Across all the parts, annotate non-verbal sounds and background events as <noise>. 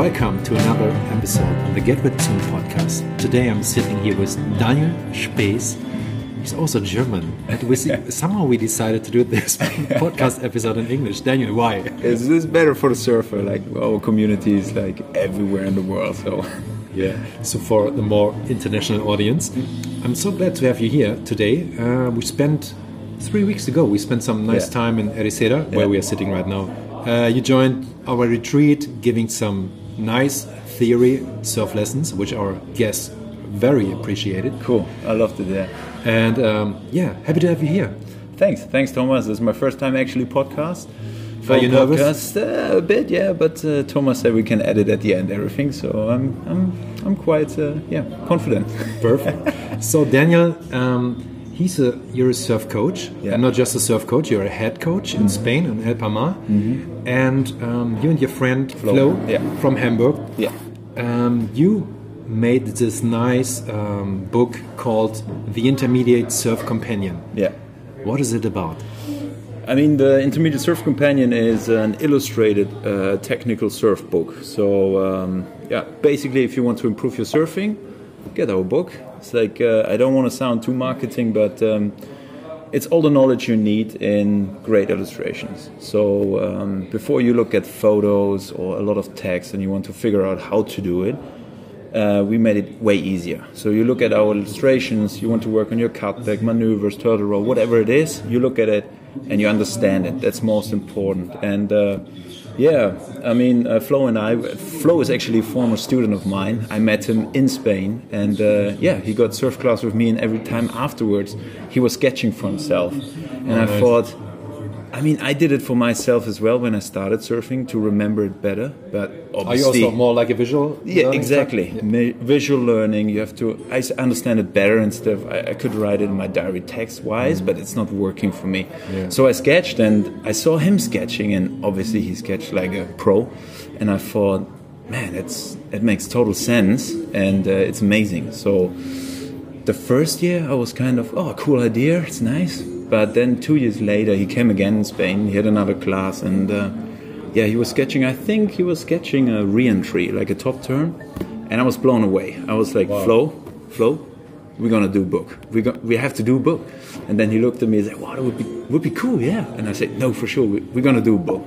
welcome to another episode on the Get With Zoom podcast. Today I'm sitting here with Daniel Spaes. He's also German, and we see, <laughs> somehow we decided to do this <laughs> podcast episode in English. Daniel, why? Is this better for the surfer? Like our community is like everywhere in the world, so yeah. So for the more international audience, I'm so glad to have you here today. Uh, we spent three weeks ago. We spent some nice Yeah. time in Ericeira, where Yeah. we are sitting right now. Uh, you joined our retreat, giving some nice theory surf lessons, which our guests very appreciated. cool. I loved it. Yeah. And um, yeah, happy to have you here. Thanks, thanks, Thomas. This is my first time actually podcast. For Are you a nervous? uh, a bit, yeah. But uh, Thomas said we can edit at the end everything, so I'm I'm I'm quite uh, yeah confident. Perfect. so Daniel, um, he's a you're a surf coach, Yeah. and not just a surf coach. You're a head coach in Spain in El Palmar, and um, you and your friend Flo, yeah. from Hamburg. yeah. Um, you made this nice um, book called The Intermediate Surf Companion. Yeah. What is it about? I mean, the Intermediate Surf Companion is an illustrated uh, technical surf book. So, um, yeah, basically, if you want to improve your surfing, get our book. It's like, uh, I don't want to sound too marketing, but um, it's all the knowledge you need in great illustrations. So, um, before you look at photos or a lot of text and you want to figure out how to do it, uh, we made it way easier. So you look at our illustrations, you want to work on your cutback, maneuvers, turtle roll, whatever it is, you look at it and you understand it. That's most important. And uh, yeah, I mean, uh, Flo and I, Flo is actually a former student of mine. I met him in Spain, and uh, yeah, he got surf class with me, and every time afterwards, he was sketching for himself. And I nice. thought, I mean, I did it for myself as well when I started surfing to remember it better. But obviously, Are you also more like a visual? yeah, exactly. Mi- Visual learning. You have to. I understand it better and stuff. I, I could write it in my diary text wise, but it's not working for me. Yeah. So I sketched, and I saw him sketching, and obviously he sketched like a pro. And I thought, man, it's it makes total sense, and uh, it's amazing. So the first year I was kind of, oh, cool idea, it's nice. But then two years later, he came again in Spain. He had another class, and uh, yeah, he was sketching. I think he was sketching a re-entry, like a top turn, and I was blown away. I was like, "Flo, Flo, we're gonna do book. We go, we have to do book. And then he looked at me and said, wow, that would be would be cool, yeah. And I said, no, for sure, we, we're gonna do book.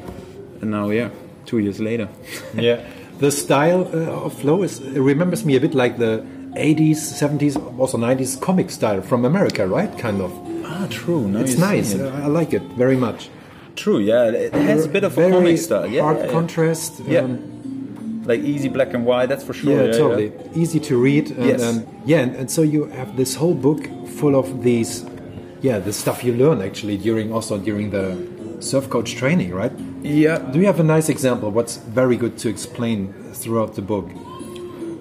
And now, yeah, two years later. <laughs> Yeah, the style uh, of Flo is it remembers me a bit like the 80s, 70s, also 90s comic style from America, right? Kind of. Ah, true. Now It's nice. it. I like it very much. True, yeah. It has a bit of a very comic style. Yeah, hard yeah, yeah. contrast. Yeah. um, like easy black and white. That's for sure. yeah, totally easy to read. And, Yes. um, yeah, and, and so you have this whole book full of these, yeah, the stuff you learn actually during also during the surf coach training, right? Yeah. Do you have a nice example? What's very good to explain throughout the book?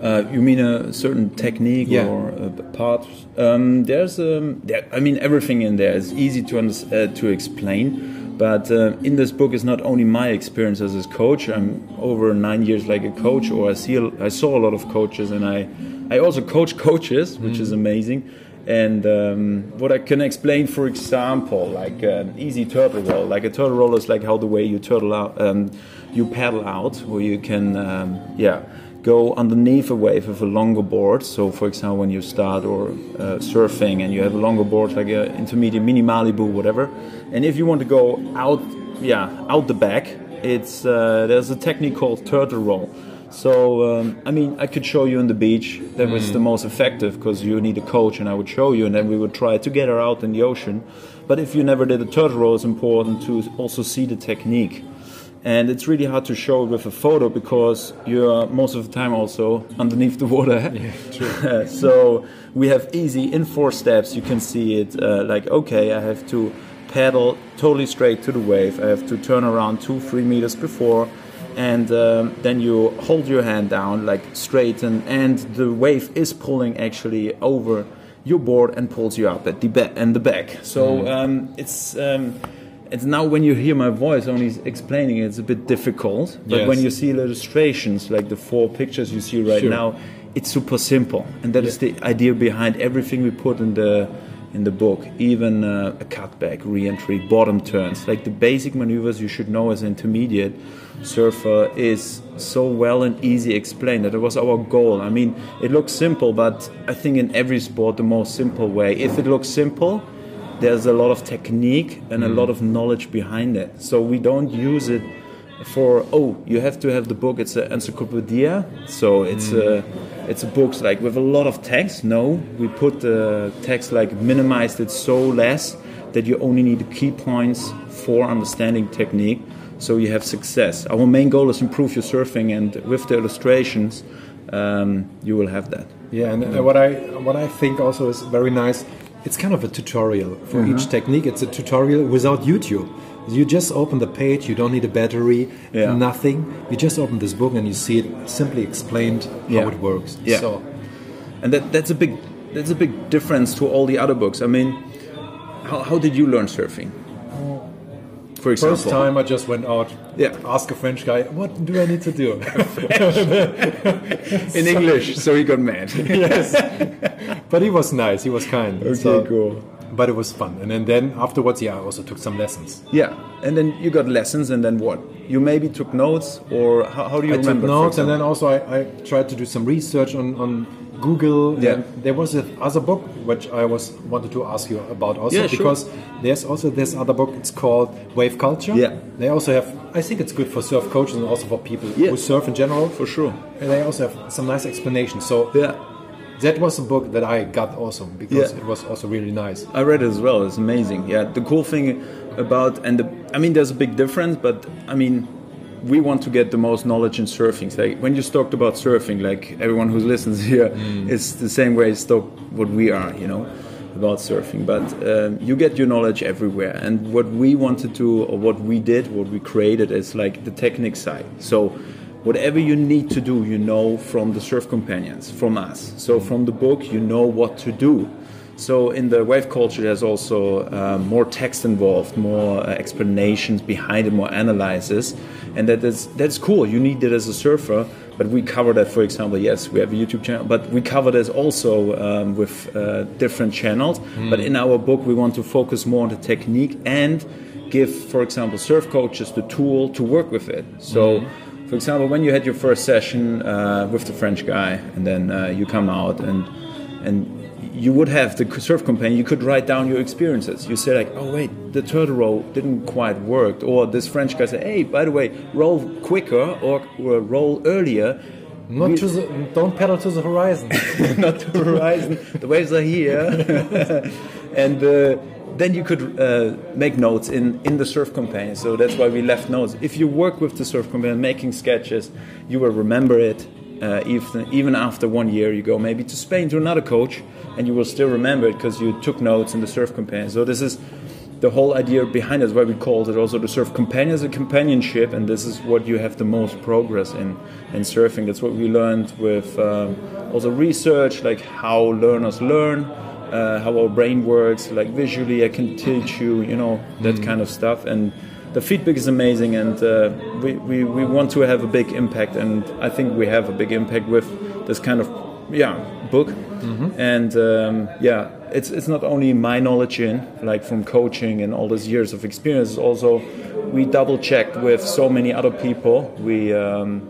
Uh, you mean a certain technique Yeah. or a part? Um, there's, um, there, I mean, everything in there is easy to uh, to explain. But uh, in this book is not only my experience as a coach. I'm over nine years like a coach, or I see, a, I saw a lot of coaches, and I, I also coach coaches, which is amazing. And um, what I can explain, for example, like an easy turtle roll. Like a turtle roll is like how the way you turtle out, um, you paddle out, where you can, um, yeah go underneath a wave with a longer board. So, for example, when you start or uh, surfing and you have a longer board, like an intermediate mini Malibu, whatever, and if you want to go out, yeah, out the back, it's uh, there's a technique called turtle roll. So, um, I mean, I could show you on the beach. That was the most effective because you need a coach, and I would show you, and then we would try together out in the ocean. But if you never did a turtle roll, it's important to also see the technique and it's really hard to show it with a photo because you're most of the time also underneath the water. <laughs> so we have easy in four steps. You can see it uh, like okay, I have to paddle totally straight to the wave. I have to turn around two, three meters before, and um, then you hold your hand down like straight, and, and the wave is pulling actually over your board and pulls you up at the back and the back. So um, it's. Um, it's now when you hear my voice only explaining it, it's a bit difficult. But Yes. when you see illustrations like the four pictures you see right Sure. now, it's super simple, and that is the idea behind everything we put in the in the book, even uh, a cutback, re-entry, bottom turns, like the basic maneuvers you should know as an intermediate surfer is so well and easy explained that it was our goal. I mean, it looks simple, but I think in every sport the most simple way. If it looks simple, there's a lot of technique and a lot of knowledge behind it. So we don't use it for oh you have to have the book. It's an encyclopedia. So it's Mm. a it's a book like with a lot of text. No we put the text like minimized it so less that you only need the key points for understanding technique. So you have success. Our main goal is improve your surfing and with the illustrations um, you will have that. Yeah, and uh, what I what I think also is very nice. It's kind of a tutorial for each uh-huh. technique. It's a tutorial without YouTube. You just open the page. You don't need a battery. Yeah. Nothing. You just open this book and you see it simply explained how Yeah. it works. Yeah. So and that, that's a big that's a big difference to all the other books i mean how, how did you learn surfing for example first time I just went out. Yeah. Ask a French guy. What do I need to do? <laughs> in english so he got mad <laughs> yes. But he was nice. He was kind. Okay, cool. But it was fun. And then, then afterwards, yeah, I also took some lessons. Yeah, and then you got lessons, and then what? You maybe took notes, or how, how do you I took remember? for notes, and then also I, I tried to do some research on, on Google. Yeah. And there was a other book which I was wanted to ask you about also Yeah, sure. because there's also this other book. It's called Wave Culture. Yeah. They also have. I think it's good for surf coaches and also for people Yeah. who surf in general. for sure. And they also have some nice explanations. So Yeah, that was a book that I got also because Yeah. it was also really nice. I read it as well. It's amazing. Yeah, the cool thing about and the, I mean, there's a big difference, but I mean, we want to get the most knowledge in surfing. Like when you talked about surfing, like everyone who <laughs> listens here, it's the same way it's talk what we are, you know, about surfing. But um, you get your knowledge everywhere, and what we wanted to, do or what we did, what we created, is like the technique side. So. Whatever you need to do, you know from the surf companions, from us. So from the book, you know what to do. So in the wave culture, there's also uh, more text involved, more uh, explanations behind it, more analysis, and that is that's cool. You need that as a surfer, but we cover that. For example, yes, we have a YouTube channel, but we cover this also um, with uh, different channels. But in our book, we want to focus more on the technique and give, for example, surf coaches the tool to work with it. So. For example, when you had your first session uh, with the French guy, and then uh, you come out and and you would have the surf companion. You could write down your experiences. You say like, "Oh wait, the turtle roll didn't quite work," or this French guy said, "Hey, by the way, roll quicker or, or roll earlier." Not We- to the, don't pedal to the horizon. <laughs> not to the horizon. The waves are here, <laughs> and uh, then you could uh, make notes in, in the surf companion. So that's why we left notes. If you work with the surf companion, making sketches, you will remember it. Uh, even even after one year, you go maybe to Spain to another coach, and you will still remember it because you took notes in the surf companion. So this is the whole idea behind it. Why we called it also the surf companion as a companionship, and this is what you have the most progress in in surfing. That's what we learned with um, also research, like how learners learn, uh, how our brain works, like visually. I can teach you, you know, that kind of stuff, and the feedback is amazing, and uh, we, we we want to have a big impact, and I think we have a big impact with this kind of yeah book and um, yeah it's it's not only my knowledge in like from coaching and all those years of experience also we double checked with so many other people we um,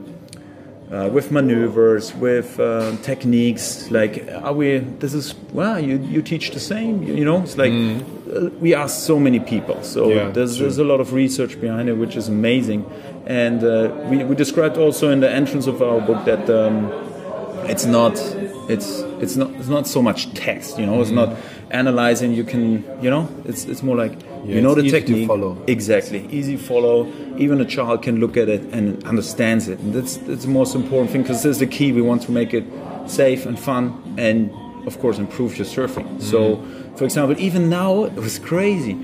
uh, with maneuvers, with um, techniques. Like, are we? This is wow. You you teach the same. You, you know, it's like uh, we ask so many people. So Yeah, there's true. there's a lot of research behind it, which is amazing. And uh, we we described also in the entrance of our book that. Um, it's not it's it's not it's not so much text you know? It's not analyzing you can you know? It's it's more like Yeah, you know the easy to technique? follow. exactly. Easy follow. Even a child can look at it and understands it. And that's that's the most important thing because this is the key. We want to make it safe and fun and of course improve your surfing. So Mm-hmm. for example even now it was crazy.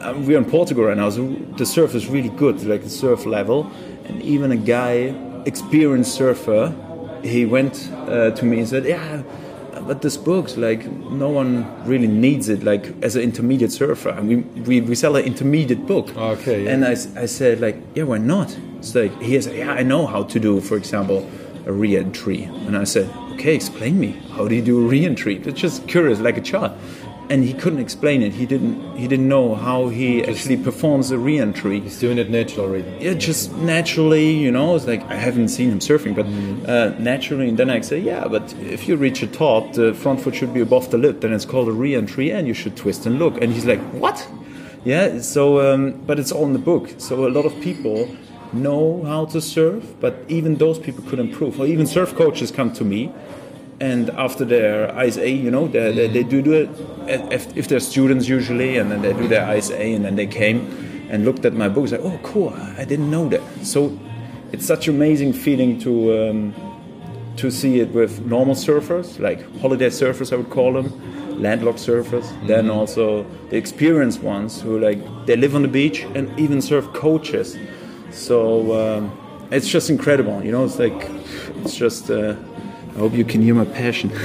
Um, we're in Portugal right now so the surf is really good like the surf level. And even a guy experienced surfer he went uh, to me and said, "Yeah, but this book, like no one really needs it. Like as an intermediate surfer, we we, we sell an intermediate book. Okay, yeah. And I, I said like, yeah, why not? It's like he said, yeah, I know how to do, for example, a re-entry. And I said, okay, explain me. How do you do a re-entry? It's just curious, like a child. And he couldn't explain it. He didn't. He didn't know how he actually performs a re-entry. He's doing it naturally. Yeah, just naturally, you know. It's like I haven't seen him surfing, but uh, naturally. And then I say, yeah, but if you reach the top, the front foot should be above the lip. Then it's called a re-entry, and you should twist and look. And he's like, what? Yeah. So, um, but it's all in the book. So a lot of people know how to surf, but even those people could improve. Or even surf coaches come to me and after their ISA, you know, they, they, they do do it if, if they're students usually, and then they do their ISA, and then they came and looked at my book. It's like, oh, cool, I didn't know that. So it's such an amazing feeling to um, to see it with normal surfers, like holiday surfers, I would call them, landlocked surfers. Mm-hmm. Then also the experienced ones who like they live on the beach and even surf coaches. So um, it's just incredible, you know. It's like it's just. Uh, I hope you can hear my passion. <laughs>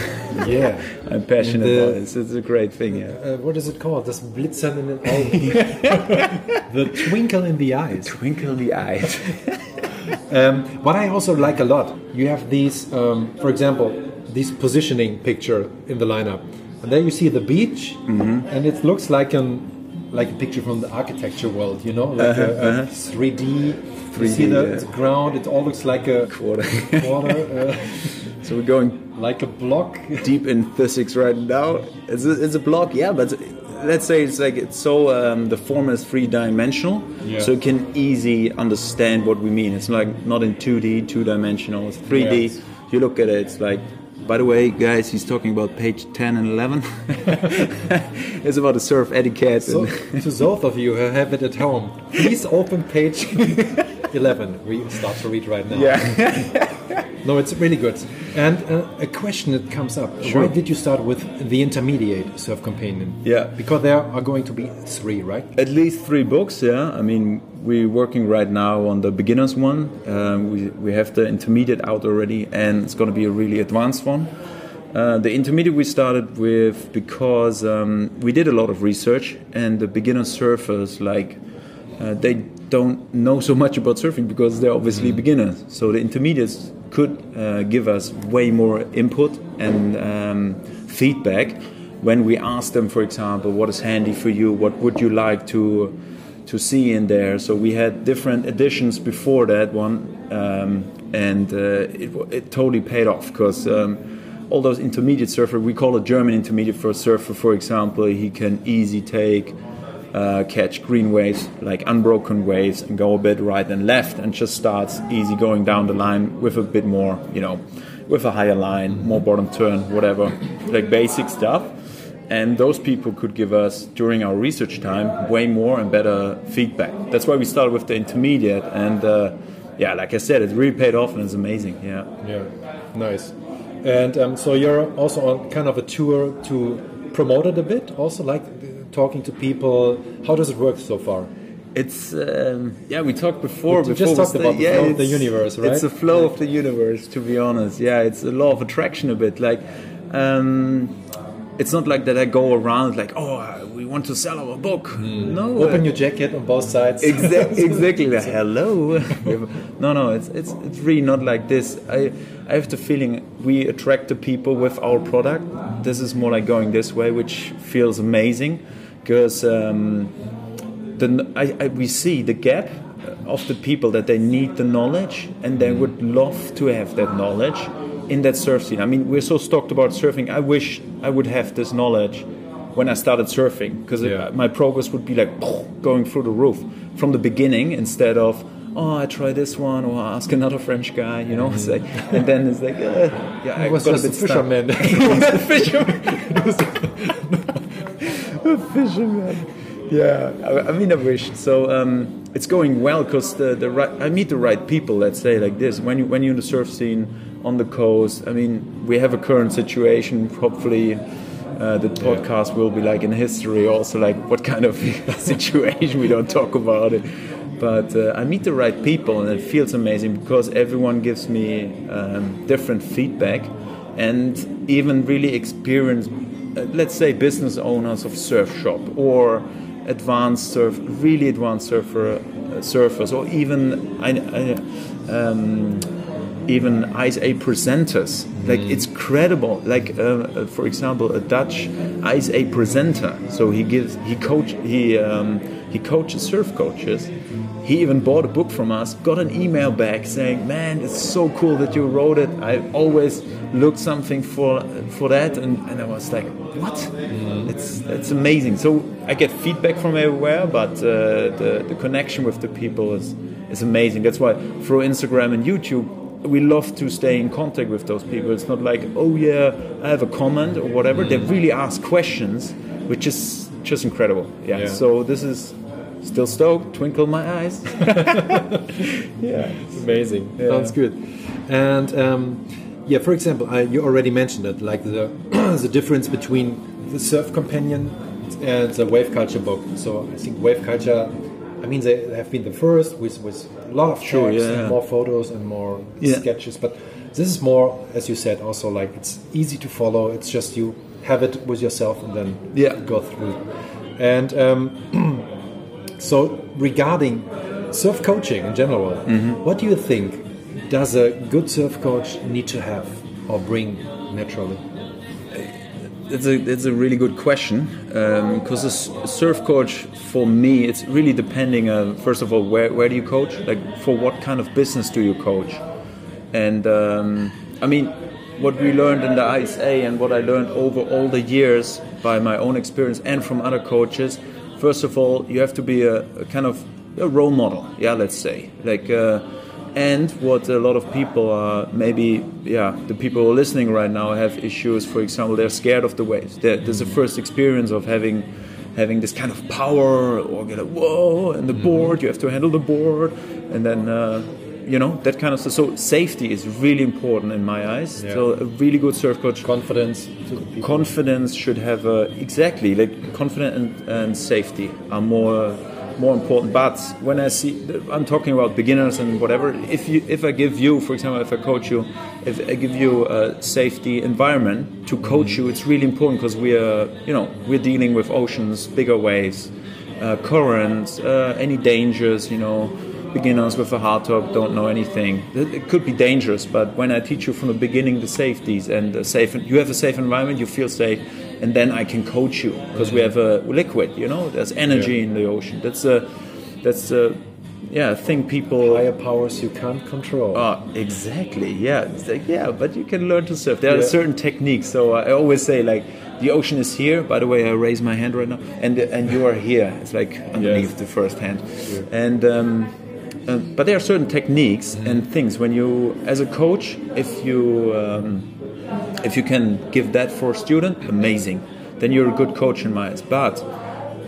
Yeah, <laughs> I'm passionate the, about it. It's, it's, a great thing. Yeah. Uh, what is it called? Das Blitzern in den Augen. <laughs> the twinkle in the eyes. The twinkle in the eyes. um, what I also like a lot, you have these, um, for example, this positioning picture in the lineup, and there you see the beach, mm -hmm. and it looks like an like a picture from the architecture world, you know, like uh -huh, a, a uh -huh. 3D. 3D. You see the, yeah. the, ground; it all looks like a quarter. quarter. So we're going like a block <laughs> deep in physics right now. It's a, it's a block, yeah, but let's say it's like it's so um, the form is three dimensional, yeah. so you can easy understand what we mean. It's like not in two D, two dimensional. It's three D. Yes. You look at it, it's like. By the way, guys, he's talking about page 10 and 11. <laughs> it's about the surf etiquette. So, to <laughs> those of you who have it at home, please open page 11. We start to read right now. Yeah. no, it's really good. And uh, a question that comes up: sure. Why did you start with the intermediate surf companion? Yeah, because there are going to be three, right? At least three books. Yeah, I mean, we're working right now on the beginners one. Um, we we have the intermediate out already, and it's going to be a really advanced one. Uh, the intermediate we started with because um, we did a lot of research, and the beginner surfers like uh, they don't know so much about surfing because they're obviously mm. beginners. So the intermediates could uh, give us way more input and um, feedback when we ask them, for example, what is handy for you, what would you like to to see in there. So we had different editions before that one, um, and uh, it, it, totally paid off because. Um, all those intermediate surfer, we call a German intermediate for a surfer, for example, he can easy take uh, catch green waves, like unbroken waves, and go a bit right and left, and just starts easy going down the line with a bit more, you know, with a higher line, more bottom turn, whatever, like basic stuff. And those people could give us during our research time way more and better feedback. That's why we started with the intermediate, and uh, yeah, like I said, it really paid off and it's amazing. Yeah. Yeah. Nice. And um, so you're also on kind of a tour to promote it a bit, also like talking to people? How does it work so far? It's um, yeah. We talked before. We before just talked about the, yeah, flow of the universe, right? It's the flow of the universe. To be honest, yeah, it's a law of attraction a bit. Like, um, it's not like that. I go around like, oh, we want to sell our book. Mm. No, open uh, your jacket on both sides. <laughs> Exactly. exactly. like, hello. <laughs> no, no. It's it's it's really not like this. I I have the feeling we attract the people with our product. This is more like going this way, which feels amazing because um, the, I, I, we see the gap of the people that they need the knowledge and they would love to have that knowledge in that surf scene. I mean, we're so stoked about surfing. I wish I would have this knowledge when I started surfing because yeah. my progress would be like going through the roof from the beginning instead of oh I try this one or I ask another French guy you know like, and then it's like uh, yeah I was just <laughs> a fisherman. fisherman. <laughs> fisherman. Yeah, I, I, mean, I wish. So um, it's going well because the, the right, I meet the right people. Let's say like this. When you when you're in the surf scene on the coast, I mean, we have a current situation. Hopefully, uh, the podcast yeah. will be like in history. Also, like what kind of <laughs> situation we don't talk about it. But uh, I meet the right people, and it feels amazing because everyone gives me um, different feedback, and even really experienced let's say business owners of surf shop or advanced surf, really advanced surfer uh, surfers, or even I, I, um, even ISA presenters. Like it's credible. Like uh, uh, for example, a Dutch ISA presenter. So he gives he coach he um, he coaches surf coaches. He even bought a book from us. Got an email back saying, "Man, it's so cool that you wrote it. I always looked something for for that." And, and I was like, "What? It's it's amazing." So I get feedback from everywhere, but uh, the the connection with the people is is amazing. That's why through Instagram and YouTube, we love to stay in contact with those people. It's not like, oh yeah, I have a comment or whatever. They really ask questions, which is just incredible. Yeah. Yeah. So this is still stoked. Twinkle my eyes. <laughs> <laughs> yeah. It's amazing. Yeah. Sounds good. And um, yeah, for example, I, you already mentioned it, like the <clears throat> the difference between the surf companion and the wave culture book. So I think wave culture. I mean, they have been the first with, with a lot of Sure, yeah. and more photos and more Yeah. sketches. But this is more, as you said, also like it's easy to follow. It's just you have it with yourself and then Yeah. go through. And um, <clears throat> so, regarding surf coaching in general, Mm-hmm. what do you think does a good surf coach need to have or bring naturally? It's a it's a really good question because a surf coach for me it's really depending uh, first of all where, where do you coach like for what kind of business do you coach and um, I mean what we learned in the ISA and what I learned over all the years by my own experience and from other coaches first of all you have to be a, a kind of a role model yeah let's say. Like uh, and what a lot of people are maybe yeah the people who are listening right now have issues for example they're scared of the waves. There- there's a first experience of having having this kind of power or get a whoa and the board you have to handle the board and then uh, you know that kind of stuff. So safety is really important in my eyes. Yeah. so a really good surf coach. Confidence to confidence should have a, exactly like confidence and, and safety are more more important. But when i see i'm talking about beginners and whatever if you if i give you for example if i coach you if i give you a safety environment to coach you it's really important because we are you know we're dealing with oceans bigger waves uh, currents uh, any dangers you know beginners with a hard top don't know anything. It could be dangerous, but when I teach you from the beginning the safeties and the safe, you have a safe environment, you feel safe, and then I can coach you because we have a liquid. You know, there's energy Yeah. in the ocean. That's a, that's a, yeah, thing people. Higher powers you can't control. Ah, exactly. Yeah, like, yeah, but you can learn to surf. There are certain techniques. So I always say like, the ocean is here. By the way, I raise my hand right now, and and you are here. It's like underneath Yes. the first hand, and. Um, uh, but there are certain techniques and things when you, as a coach, if you um, if you can give that for a student, amazing. Then you're a good coach in my eyes. But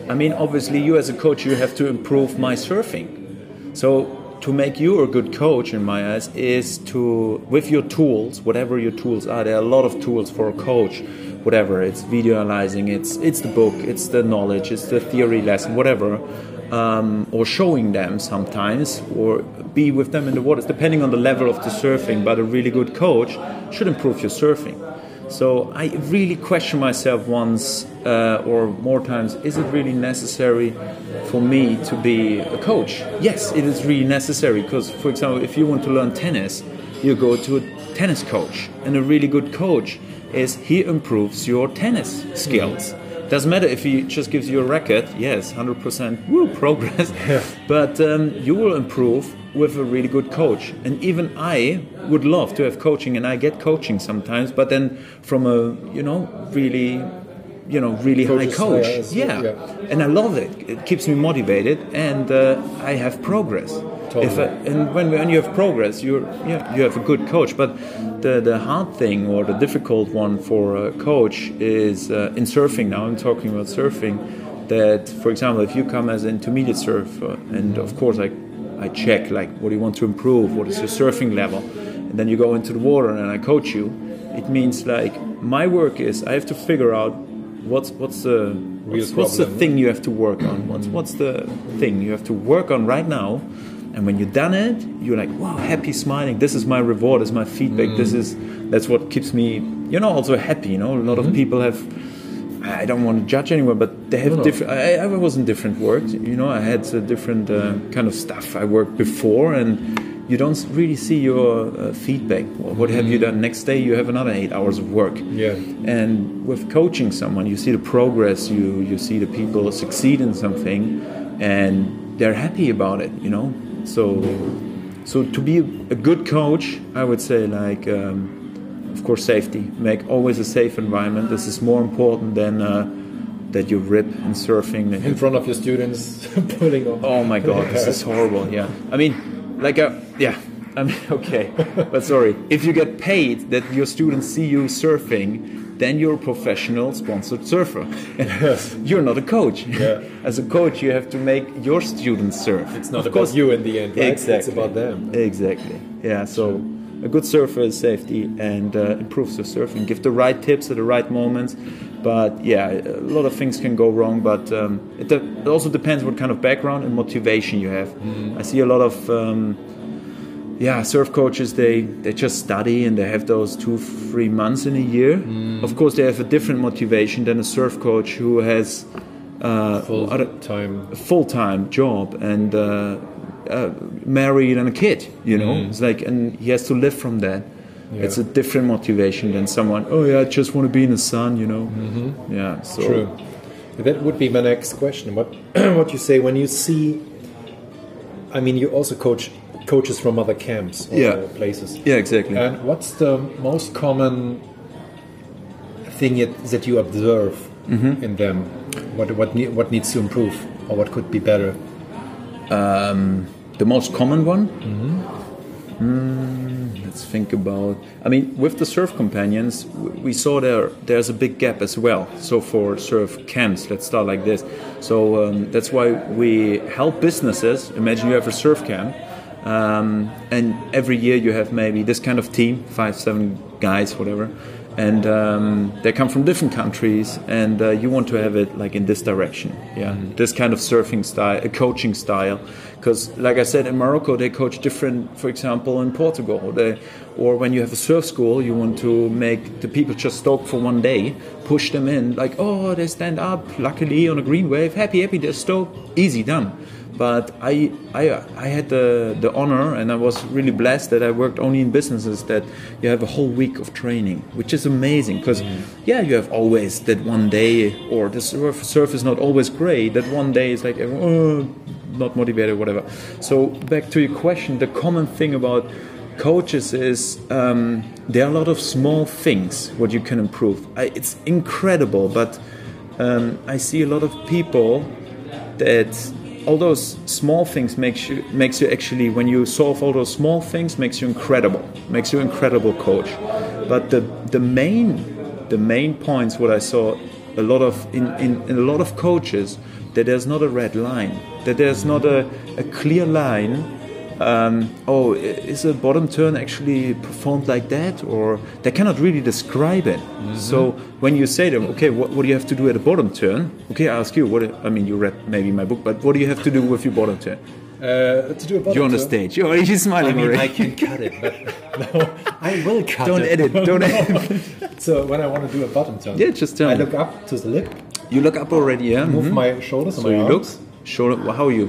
I mean, obviously, you as a coach, you have to improve my surfing. So to make you a good coach in my eyes is to with your tools, whatever your tools are. There are a lot of tools for a coach. Whatever it's video analyzing, it's it's the book, it's the knowledge, it's the theory lesson, whatever, um, or showing them sometimes, or be with them in the waters, depending on the level of the surfing. But a really good coach should improve your surfing. So I really question myself once uh, or more times: Is it really necessary for me to be a coach? Yes, it is really necessary because, for example, if you want to learn tennis, you go to a tennis coach, and a really good coach is he improves your tennis skills. Doesn't matter if he just gives you a racket. Yes, hundred percent, woo, <laughs> progress. But um, you will improve with a really good coach. And even I would love to have coaching, and I get coaching sometimes. But then from a you know really, you know really high Coaches, coach, yeah, yeah. yeah. And I love it. It keeps me motivated, and uh, I have progress. Totally. If I, and when, when you have progress, you're yeah, you have a good coach. But the the hard thing or the difficult one for a coach is uh, in surfing. Now I'm talking about surfing. That, for example, if you come as an intermediate surfer, and of course I I check like what do you want to improve, what is your surfing level, and then you go into the water and I coach you. It means like my work is I have to figure out what's what's the what's, what's the thing you have to work on. What's what's the thing you have to work on right now? And when you've done it, you're like, wow, happy, smiling. This is my reward. This is my feedback. This is that's what keeps me, you know, also happy. You know, a lot of people have. I don't want to judge anyone, but they have No, no. different. I, I was in different work. You know, I had a different uh, kind of stuff I worked before, and you don't really see your uh, feedback. What have you done? Next day, you have another eight hours of work. Yeah. And with coaching someone, you see the progress. You you see the people succeed in something, and they're happy about it. You know. So, so to be a good coach, I would say like. Um, of course, safety. Make always a safe environment. This is more important than uh, that you rip in surfing. In front of your students, <laughs> pulling off. Oh my god, this is horrible. Yeah, I mean, like a yeah. I mean, <laughs> okay, but sorry. If you get paid that your students see you surfing, then you're a professional sponsored surfer. Yes. <laughs> you're not a coach. Yeah. <laughs> As a coach, you have to make your students surf. It's not Of about course- you in the end, right? Exactly. It's about them. Exactly. Yeah. So a good surfer is safety and uh, improves your surfing. Give the right tips at the right moments. But yeah, a lot of things can go wrong. But um, it, de- it also depends what kind of background and motivation you have. I see a lot of. Um, yeah, surf coaches they, they just study and they have those two three months in a year. Of course, they have a different motivation than a surf coach who has uh, Full other- time. a full-time job and uh, uh, married and a kid you know it's like and he has to live from that it's a different motivation than someone oh yeah i just want to be in the sun you know yeah so True. That would be my next question. What <clears throat> what you say when you see? I mean, you also coach coaches from other camps or Yeah. places. yeah exactly And what's the most common thing it, that you observe Mm-hmm. in them? What what ne- what needs to improve, or what could be better? the most common one Mm, let's think about i mean with the surf companions we saw there there's a big gap as well so for surf camps let's start like this so um, that's why we help businesses imagine you have a surf camp um, and every year you have maybe this kind of team five seven guys whatever. And um, they come from different countries and uh, you want to have it like in this direction. Yeah. This kind of surfing style a coaching style. Because like i said in morocco they coach different for example in portugal. They, or when you have a surf school you want to make the people just stoked for one day push them in like oh they stand up luckily on a green wave happy happy they're stoked easy done but I, I, I had the, the honor and I was really blessed that I worked only in businesses that you have a whole week of training, which is amazing because, yeah, you have always that one day, or the surf, surf is not always great, that one day is like, oh, not motivated, whatever. So, back to your question, the common thing about coaches is um, there are a lot of small things what you can improve. I, it's incredible, but um, I see a lot of people that all those small things makes you makes you actually when you solve all those small things makes you incredible makes you incredible coach. But the the main the main points what i saw a lot of in, in, in a lot of coaches that there's not a red line that there's not a, a clear line um, oh, is a bottom turn actually performed like that? Or they cannot really describe it. So when you say to them, okay, what, what do you have to do at a bottom turn? Okay, I ask you, what, I mean, you read maybe my book, but what do you have to do with your bottom turn? Uh, to do a bottom You're on the stage. You're already smiling I mean, already. I can cut it, but <laughs> no, I will cut Don't it. edit. Don't <laughs> edit. <laughs> So when I want to do a bottom turn, Yeah, just turn. I look up to the lip, You look up already, yeah? move Mhm. my shoulders and So my you look, shoulder, how you,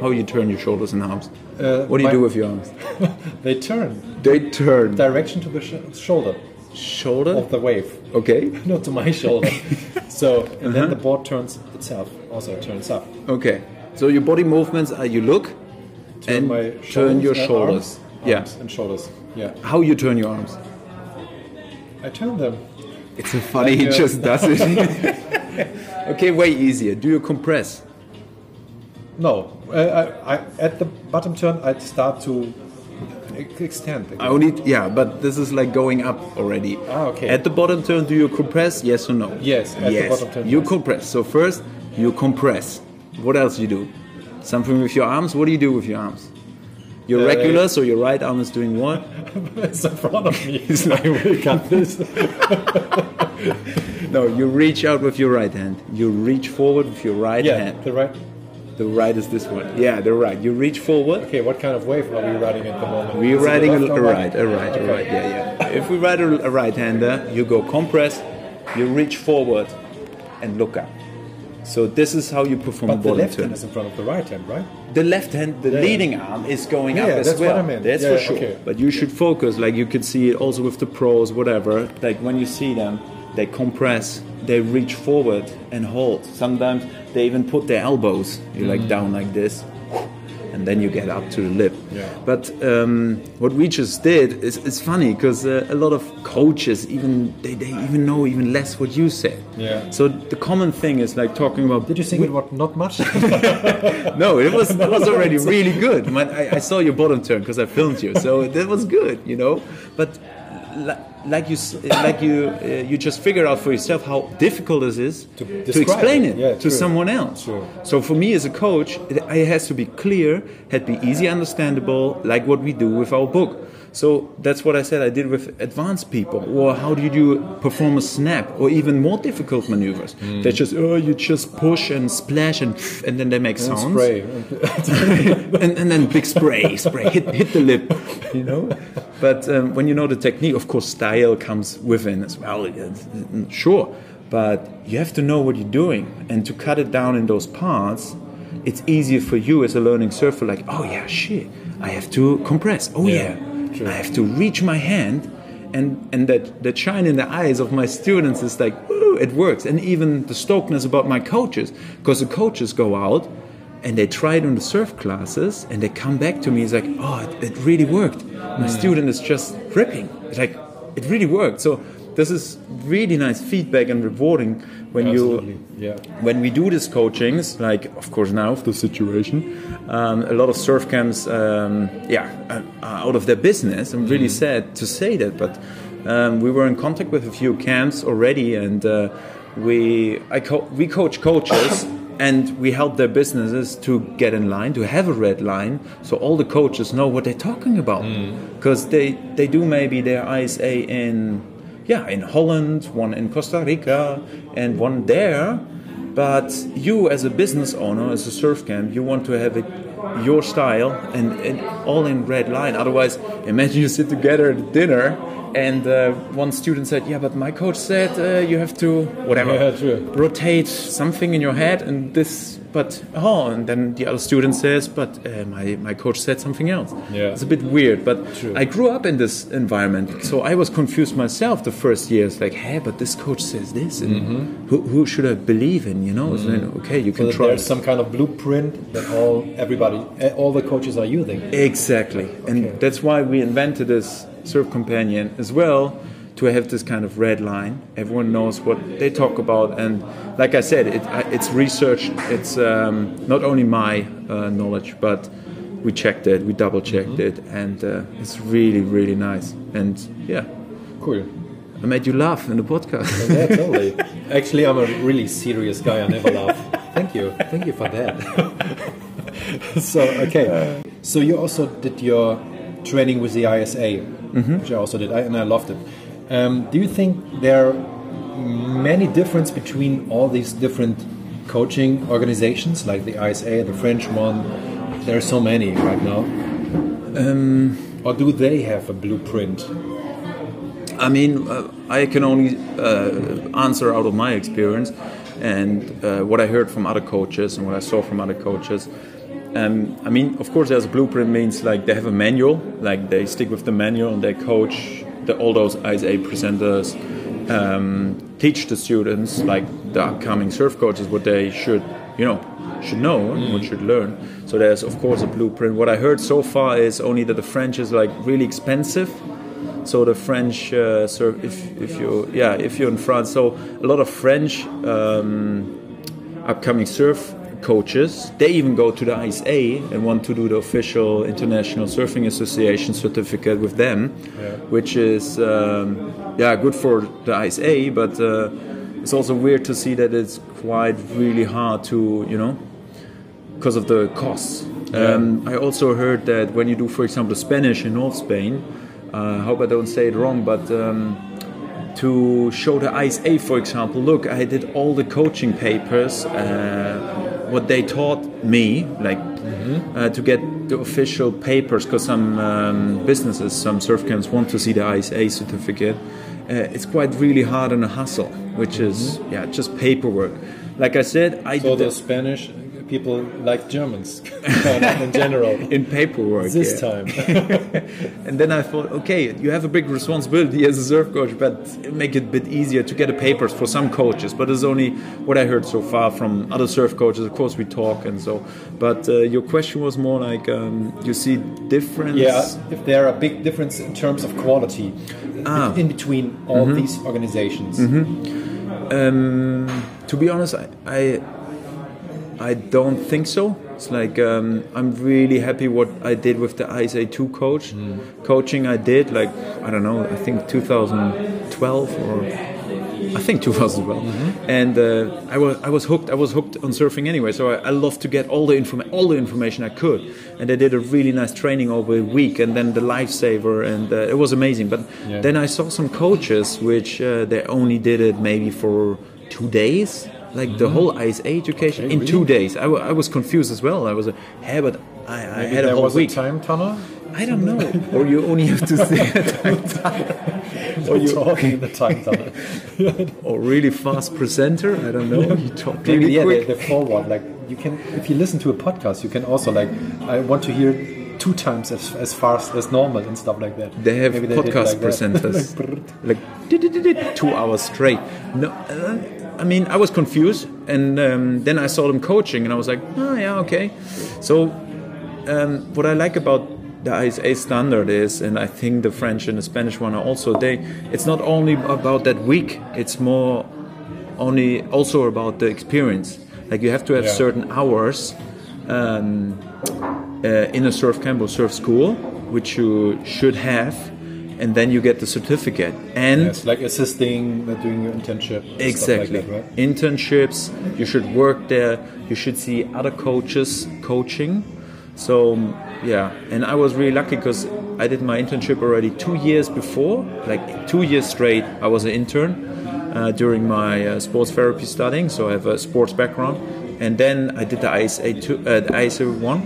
how you turn your shoulders and arms? Uh, what do you do with your arms? <laughs> They turn They turn. direction to the sh shoulder Shoulder? of the wave, Okay. <laughs> not to my shoulder. <laughs> so and then Uh-huh. the board turns itself, also turns up. Okay. So your body movements are you look Turn and my turn your uh, shoulders. arms, yeah. arms and shoulders. Yeah, How you turn your arms? I turn them. It's so funny. he Like, uh, just does it. okay, way easier. Do you compress? No, uh, I, I, at the bottom turn, I'd start to extend. I only yeah, but this is like going up already. Ah, okay. At the bottom turn, do you compress? Yes or no? Yes, at the yes. bottom turn, You yes. compress. So first you compress. What else you do? Something with your arms. What do you do with your arms? You're Uh, regular, so your right arm is doing what? <laughs> it's in front of me. I will cut this. <laughs> No, you reach out with your right hand. You reach forward with your right yeah, hand. the right. The right is this one. Yeah, the right. You reach forward. Okay, what kind of wave are we riding at the moment? We're Is riding a, left a or right, a right, a right. Yeah, yeah. If we ride a, a right-hander, you go compress, you reach forward, and look up. So this is how you perform But a the left turn. hand is in front of the right hand, right? the left hand, the Yeah. leading arm is going Yeah, up yeah, as that's what. I meant. That's Yeah, for sure. okay. But you should focus, like you can see it also with the pros, whatever. Like when you see them, they compress, they reach forward and hold. Sometimes they even put their elbows, you like down like this, and then you get up to the lip. Yeah. But um, what we just did is it's funny because uh, a lot of coaches even they, they even know even less what you said. Yeah. So the common thing is like talking about. Did you think it was not much? <laughs> No, it was it was already <laughs> really good. I, I saw your bottom turn because I filmed you, so that was good, you know. But li- like you like you uh, you just figure out for yourself how difficult this is to, describe explain it. it, Yeah, to true. someone else. True. So for me as a coach, it, it has to be clear, had to be easy understandable, like what we do with our book. So that's what I said I did with advanced people. Or how do you perform a snap or even more difficult maneuvers? Hmm. They just oh you just push and splash and and then they make sounds Spray. <laughs> and, and then big spray, spray, hit, hit the lip, you know. But um, when you know the technique, of course, style comes within as well. Sure, but you have to know what you're doing, and to cut it down in those parts, it's easier for you as a learning surfer. Like, oh yeah, shit, I have to compress. Oh Yeah, yeah, true. I have to reach my hand. And, and that, that shine in the eyes of my students is like, "Ooh, it works. And even the stokedness about my coaches, because the coaches go out and they try it on the surf classes and they come back to me it's like oh it, it really worked my mm. student is just ripping it's like it really worked so this is really nice feedback and rewarding when Absolutely, you yeah. when we do these coachings like of course now of the situation um, a lot of surf camps um, yeah are are out of their business. I'm really sad to say that but um, we were in contact with a few camps already and uh, we I co- we coach coaches <coughs> and we help their businesses to get in line to have a red line so all the coaches know what they're talking about. Because they they do maybe their isa in yeah in holland one in costa rica and one there. But you as a business owner as a surf camp you want to have it your style and, and all in red line. Otherwise imagine <laughs> you sit together at dinner and uh, one student said yeah but my coach said uh, you have to whatever Yeah, rotate something in your head and this but oh and then the other student says but uh, my, my coach said something else. Yeah. it's a bit weird but True. i grew up in this environment so i was confused myself the first years like hey but this coach says this and who, who should i believe in? You know so then, okay you So can try there's some kind of blueprint that all everybody, eh, all the coaches are using. Exactly, and that's why we invented this surf companion as well to have this kind of red line. Everyone knows what they talk about, and like I said, it, it's research. It's um, not only my uh, knowledge, but we checked it, we double checked Mm-hmm. it, and uh, it's really, really nice. And yeah, Cool. I made you laugh in the podcast. <laughs> Yeah, totally. <laughs> Actually, I'm a really serious guy. I never laugh. Thank you. Thank you for that. <laughs> so, okay. So, you also did your training with the ISA, which I also did, I, and I loved it. Um, do you think there are many differences between all these different coaching organizations, like the ISA, the French one? There are so many right now. or do they have a blueprint? I mean, uh, I can only uh, answer out of my experience and uh, what I heard from other coaches and what I saw from other coaches. Um, I mean, of course, there's a blueprint means like they have a manual, like they stick with the manual and they coach the, all those ISA presenters, um, teach the students, like the upcoming surf coaches, what they should, you know, should know and what should learn. So there's of course a blueprint. What I heard so far is only that the French is like really expensive so the French, uh, so if, if you yeah if you're in France, so a lot of French um, upcoming surf coaches. They even go to the ISA and want to do the official International Surfing Association certificate with them, which is um, yeah good for the ISA, but uh, it's also weird to see that it's quite really hard to you know because of the costs. Um, I also heard that when you do, for example, Spanish in North Spain, uh, I hope I don't say it wrong, but um, to show the ISA, for example, look, I did all the coaching papers, uh, what they taught me, like uh, to get the official papers, because some um, businesses, some surf camps want to see the ISA certificate. Uh, it's quite really hard and a hustle, which is yeah just paperwork. like I said, I So did the Spanish people like Germans <laughs> in general. <laughs> in paperwork This yeah. time. <laughs> and then I thought, okay, you have a big responsibility as a surf coach, but make it a bit easier to get the papers for some coaches. But it's only what I heard so far from other surf coaches. Of course, we talk and so. But uh, your question was more like um, you see difference. Yeah, if there are big difference in terms of quality Ah. in between all these organizations. Um, to be honest, I, I I don't think so. It's like um, I'm really happy what I did with the ISA two coach coaching. I did like I don't know. I think 2012 or I think 2012, and uh, I was I was hooked. I was hooked on surfing anyway. So I, I loved to get all the informa- all the information I could, and I did a really nice training over a week, and then the lifesaver, and uh, it was amazing. But Yeah. then I saw some coaches which uh, they only did it maybe for two days, like the whole ISA education Okay, in two days. I, I was confused as well. I was, uh, hey, but I, I had a there whole was week. a time tunnel. I don't know, or you only have to say <laughs> Or you <laughs> talking in the time tunnel. <laughs> or really fast presenter. I don't know. You talk Maybe really yeah, quick. the, the forward. Like you can, if you listen to a podcast, you can also like, I want to hear two times as, as fast as normal and stuff like that. They have Maybe they podcast like presenters, Like, like two hours straight. No, uh, I mean I was confused, and um, then I saw them coaching, and I was like, oh yeah, okay. So um, what I like about the ISA standard is, and I think the French and the Spanish one are also they. It's not only about that week; it's more only also about the experience. Like you have to have Yeah. certain hours um, uh, in a surf camp or surf school, which you should have, and then you get the certificate. And like assisting, doing your internship. exactly like that, right? internships, you should work there. You should see other coaches coaching. So yeah, and I was really lucky because I did my internship already two years before, like two years straight. I was an intern uh, during my uh, sports therapy studying, so I have a sports background. And then I did the ISA two, uh, the ISA one,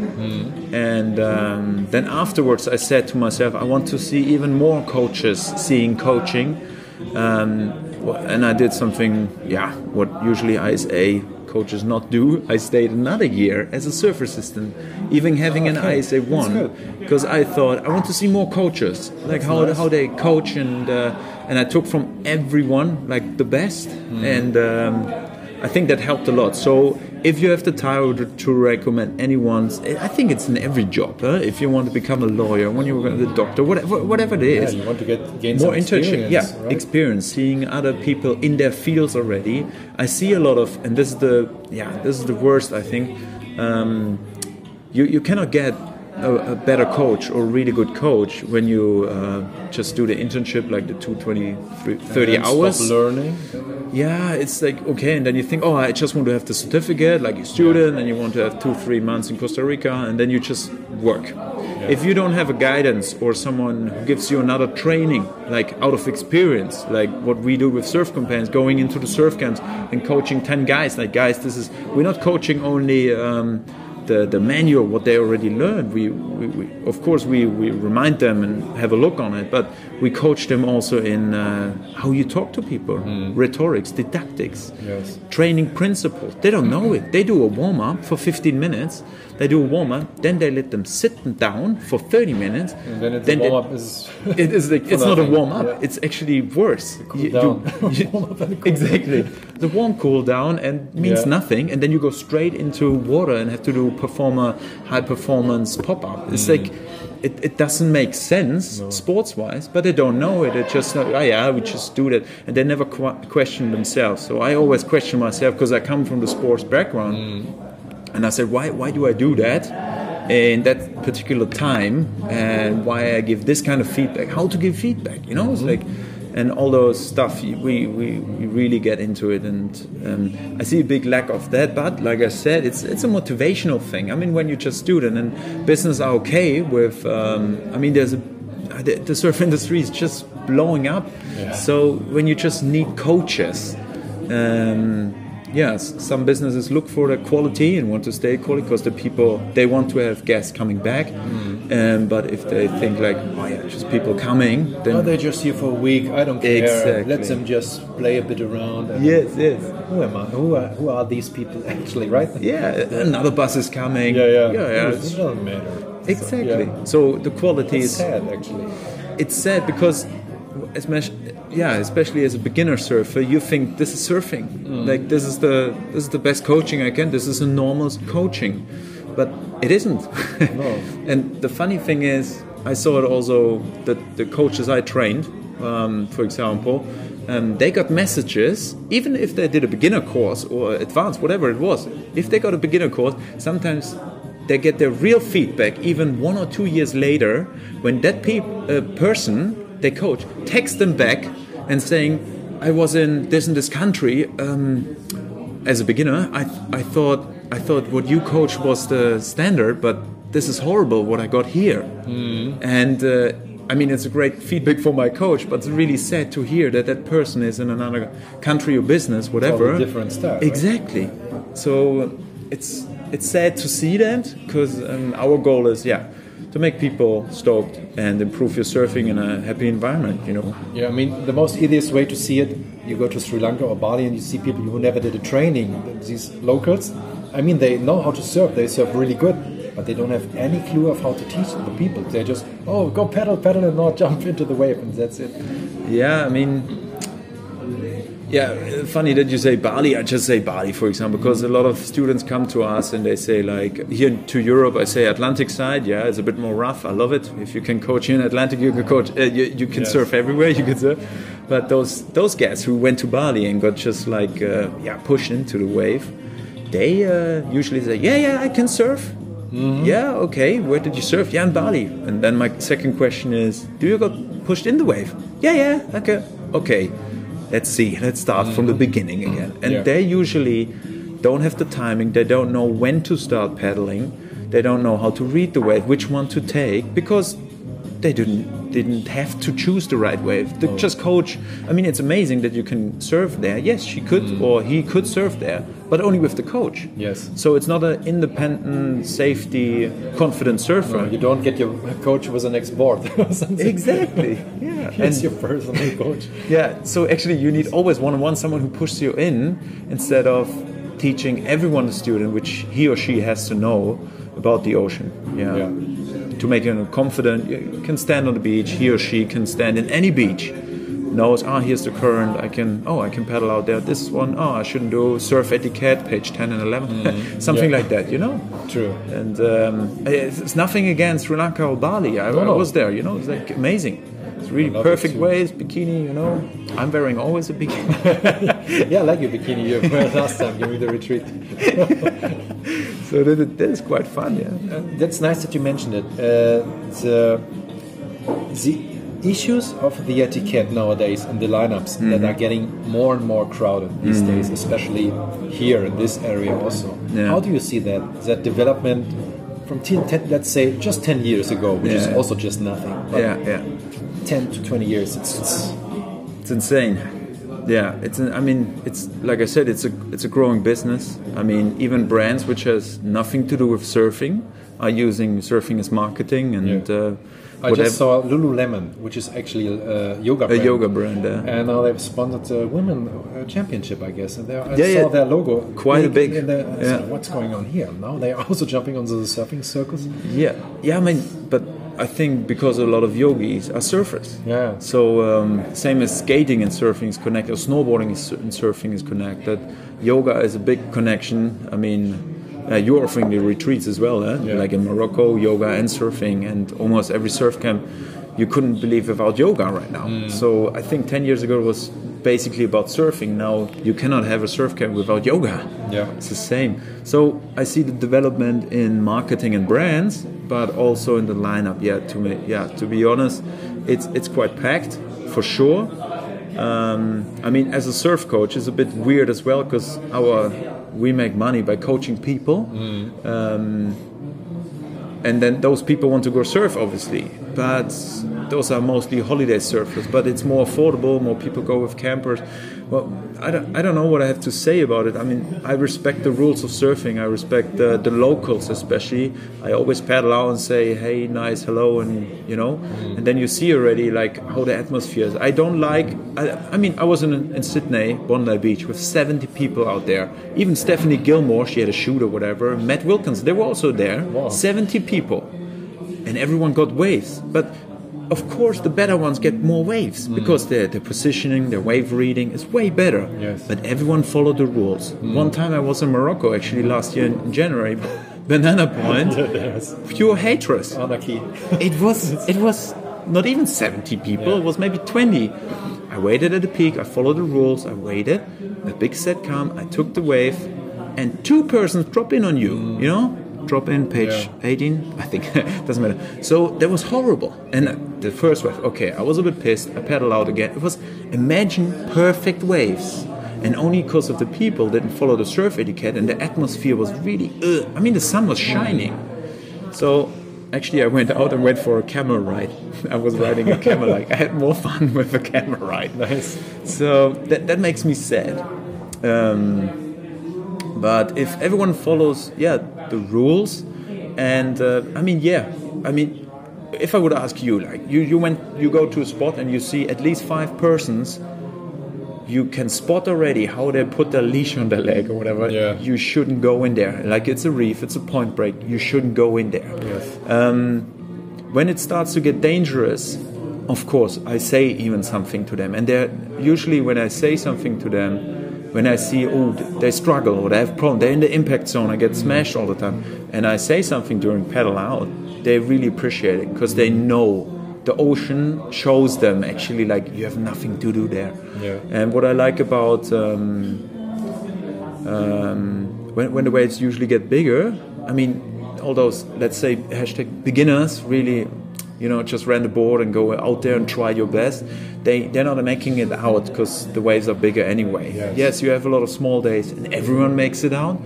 and um, then afterwards I said to myself, I want to see even more coaches seeing coaching, um, and I did something, yeah, what usually ISA coaches not do. I stayed another year as a surf assistant, even having an Okay, ISA one, because I thought I want to see more coaches, like how nice. how they coach, and uh, and I took from everyone like the best, Mm-hmm. and um, I think that helped a lot. So. If you have the time to, recommend anyone's, I think it's in every job. Huh? If you want to become a lawyer, when you want to be a doctor, whatever, whatever it Yeah, you want to get gain more internship yeah right? experience seeing other people in their fields already i see a lot of and this is the yeah this is the worst i think um, you, you cannot get a, a better coach or really good coach when you uh, just do the internship like the 220 30 And hours Stop learning. yeah, it's like okay, and then you think, oh, I just want to have the certificate, like a student, and you want to have two, three months in Costa Rica, and then you just work. If you don't have a guidance or someone who gives you another training, like out of experience, like what we do with surf companions, going into the surf camps and coaching ten guys, like guys, this is we're not coaching only. Um, the, the manual, what they already learned. We, we, we of course we, we remind them and have a look on it, but we coach them also in uh, how you talk to people, rhetorics, didactics, Yes. training principles. They don't know it. They do a warm up for 15 minutes. They do a warm up, then they let them sit down for 30 minutes. And then it's Then warm up is <laughs> it <laughs> is like it's not a warm up. Yeah. It's actually worse. cool You- down. you- <laughs> up cool exactly. The warm cool down and means Yeah. nothing, and then you go straight into water and have to do perform a high performance pop up. It's mm. like it, it doesn't make sense sports wise, but they don't know it. It just oh yeah, we just do that, and they never qu- question themselves. So I always question myself because I come from the sports background. Mm. And I said, why, why do I do that in that particular time? And why I give this kind of feedback? How to give feedback? You know, it's like, and all those stuff. We, we, we really get into it, and um, I see a big lack of that. But like I said, it's it's a motivational thing. I mean, when you're just student and business are okay with. Um, I mean, there's a the, the surf <laughs> industry is just blowing up. Yeah. So when you just need coaches. Um, yes, some businesses look for the quality and want to stay quality because the people they want to have guests coming back. Um, but if they think like, oh yeah, just people coming, then Oh, they're just here for a week. I don't care. Exactly. Let them just play a bit around. and- yes, yes, Who am I? Who are, who are these people <laughs> actually, right? yeah, another bus is coming. Yeah, yeah. yeah, yeah. It doesn't matter. Exactly. yeah. So the quality It's is sad, actually. it's sad because especially yeah especially as a beginner surfer you think this is surfing. Like this is the this is the best coaching i can. This is a normal coaching. But it isn't. <laughs> And the funny thing is i saw it also that the coaches i trained um, for example um, they got messages even if they did a beginner course or advanced whatever it was if they got a beginner course sometimes they get their real feedback even one or two years later when that pe- uh, person they coach text them back and saying i was in this and this country um, as a beginner I, I thought i thought what you coach was the standard but this is horrible what i got here and uh, I mean, it's a great feedback for my coach, but it's really sad to hear that that person is in another country or business, whatever. Different style, right? Exactly. So it's it's sad to see that because um, our goal is yeah to make people stoked and improve your surfing in a happy environment. You know. Yeah, I mean, the most easiest way to see it, you go to Sri Lanka or Bali and you see people who never did a training. These locals, I mean, they know how to surf, they surf really good, but they don't have any clue of how to teach the people. They just, oh, go paddle, paddle, and not <laughs> jump into the wave, and that's it. Yeah, I mean, yeah, funny that you say Bali. I just say Bali, for example, because a lot of students come to us and they say, like, here to Europe, I say Atlantic side. Yeah, it's a bit more rough. I love it. If you can coach in Atlantic, you can coach. Uh, you, you can Yes. surf everywhere. You can surf. But those those guys who went to Bali and got just like uh, yeah pushed into the wave, they uh, usually say, yeah, yeah, I can surf. Yeah, okay. Where did you surf? Yeah, in Bali. And then my second question is, do you got pushed in the wave? Yeah, yeah. Okay, okay. Let's see. Let's start from the beginning again. And Yeah. they usually don't have the timing. They don't know when to start paddling. They don't know how to read the wave, which one to take, because they didn't didn't have to choose the right wave. They oh. just coach. I mean, it's amazing that you can surf there. Yes, she could mm. or he could surf there, but only with the coach. Yes. So it's not an independent, safety, confident surfer. You don't get your coach with an <laughs> or something. Exactly. <laughs> Yeah. He's And your personal coach. yeah. So actually, you need always one-on-one someone who pushes you in instead of teaching everyone the student, which he or she has to know about the ocean. Yeah. Yeah. To make him confident, you can stand on the beach. He or she can stand in any beach. Knows, ah, here's the current. I can, oh, I can paddle out there. This one, oh, I shouldn't do surf etiquette, page ten and eleven, <laughs> something Yeah. like that. You know. True. And um, it's it's nothing against Sri Lanka or Bali. I, I no. was there, you know, it's like amazing. It's really perfect waves, bikini, you know. I'm wearing always a bikini. <laughs> <laughs> Yeah, I like your bikini you wore <laughs> last time. Me the retreat. <laughs> so that, that is quite fun, yeah. Uh, That's nice that you mentioned it. Uh, the, the issues of the etiquette nowadays in the lineups that are getting more and more crowded these days, especially here in this area also. Yeah. How do you see that that development from 10, 10 let's say just 10 years ago, which is also just nothing, but Yeah, yeah. 10 to 20 years, it's, it's It's insane. Yeah, it's. An, I mean, it's like I said, it's a it's a growing business. I mean, even brands which has nothing to do with surfing are using surfing as marketing and Yeah. uh, I just saw Lululemon, which is actually a yoga a brand. yoga brand. Uh, And now they've sponsored the women championship, I guess. And they I Yeah, saw yeah. their logo. Quite a big- the, yeah. said, What's going on here? Now they are <laughs> also jumping onto the surfing circles. Yeah, yeah. I mean, but I think because a lot of yogis are surfers. Yeah. So um, same as skating and surfing is connected, or snowboarding and surfing is connected. Yoga is a big connection. I mean, uh, you're offering the retreats as well, eh? Yeah. like in Morocco, yoga and surfing, and almost every surf camp you couldn't believe without yoga right now. Mm. So I think 10 years ago it was basically about surfing. Now you cannot have a surf camp without yoga. Yeah. It's the same. So I see the development in marketing and brands, but also in the lineup. Yeah, to me, yeah, to be honest, it's it's quite packed for sure. Um, I mean, as a surf coach, it's a bit weird as well because our we make money by coaching people. Um, and then those people want to go surf, obviously. But those are mostly holiday surfers. But it's more affordable. More people go with campers. Well, I don't, I don't know what I have to say about it. I mean, I respect the rules of surfing. I respect the, the locals, especially. I always paddle out and say, "Hey, nice, hello," and you know, and then you see already like how the atmosphere is. I don't like. I, I mean, I was in, in Sydney, Bondi Beach, with 70 people out there. Even Stephanie Gilmore, she had a shoot or whatever. Matt Wilkinson, they were also there. Wow. 70 people, and everyone got waves. But of course, the better ones get more waves hmm. because their, their positioning, their wave reading is way better. Yes. But everyone followed the rules. Hmm. One time I was in Morocco, actually, last year in January. <laughs> Banana Point, <laughs> Yes. pure hatred. Anarchy. It was <laughs> it was not even 70 people, it was maybe 20. I waited at the peak, I followed the rules, I waited, the big set come, I took the wave, and two persons drop in on you, hmm. you know? Drop in, page Yeah. 18, I think, <laughs> doesn't matter. So that was horrible. And the first wave, okay, I was a bit pissed, I paddled out again. It was, imagine perfect waves. And only because of the people didn't follow the surf etiquette, and the atmosphere was really, ugh. I mean, the sun was shining. So actually, I went out and went for a camel ride. <laughs> I was riding a camel. Like I had more fun <laughs> with a camel ride. Nice. So that that makes me sad. Um, but if everyone follows, yeah, the rules, and uh, I mean, yeah, I mean, if I would ask you, like you, you went, you go to a spot and you see at least five persons. You can spot already how they put their leash on their leg or whatever. Yeah. You shouldn't go in there. Like it's a reef, it's a point break. You shouldn't go in there. Yes. Um, when it starts to get dangerous, of course, I say even something to them. And they're usually when I say something to them, when I see oh they struggle or they have problem, they're in the impact zone. I get smashed all the time, and I say something during pedal out. They really appreciate it because they know the ocean shows them actually like you have nothing to do there. Yeah. And what I like about um, um, when, when the waves usually get bigger, I mean, all those, let's say, hashtag beginners really, you know, just ran the board and go out there and try your best. They, they're not making it out because the waves are bigger anyway. Yes. yes, you have a lot of small days and everyone makes it out.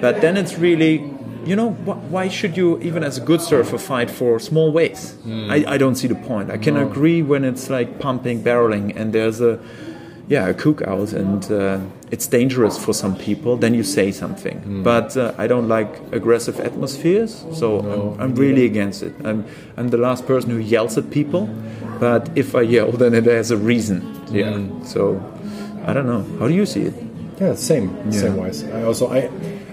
But then it's really, you know, wh- why should you, even as a good surfer, fight for small waves? Hmm. I, I don't see the point. I can agree when it's like pumping, barreling, and there's a, yeah, a cookout and uh, it's dangerous for some people, then you say something. But uh, I don't like aggressive atmospheres, so I'm, I'm really against it. I'm, I'm the last person who yells at people, but if I yell, <laughs> then it has a reason. Yeah. So I don't know. How do you see it? Yeah, same, same wise. I also, I,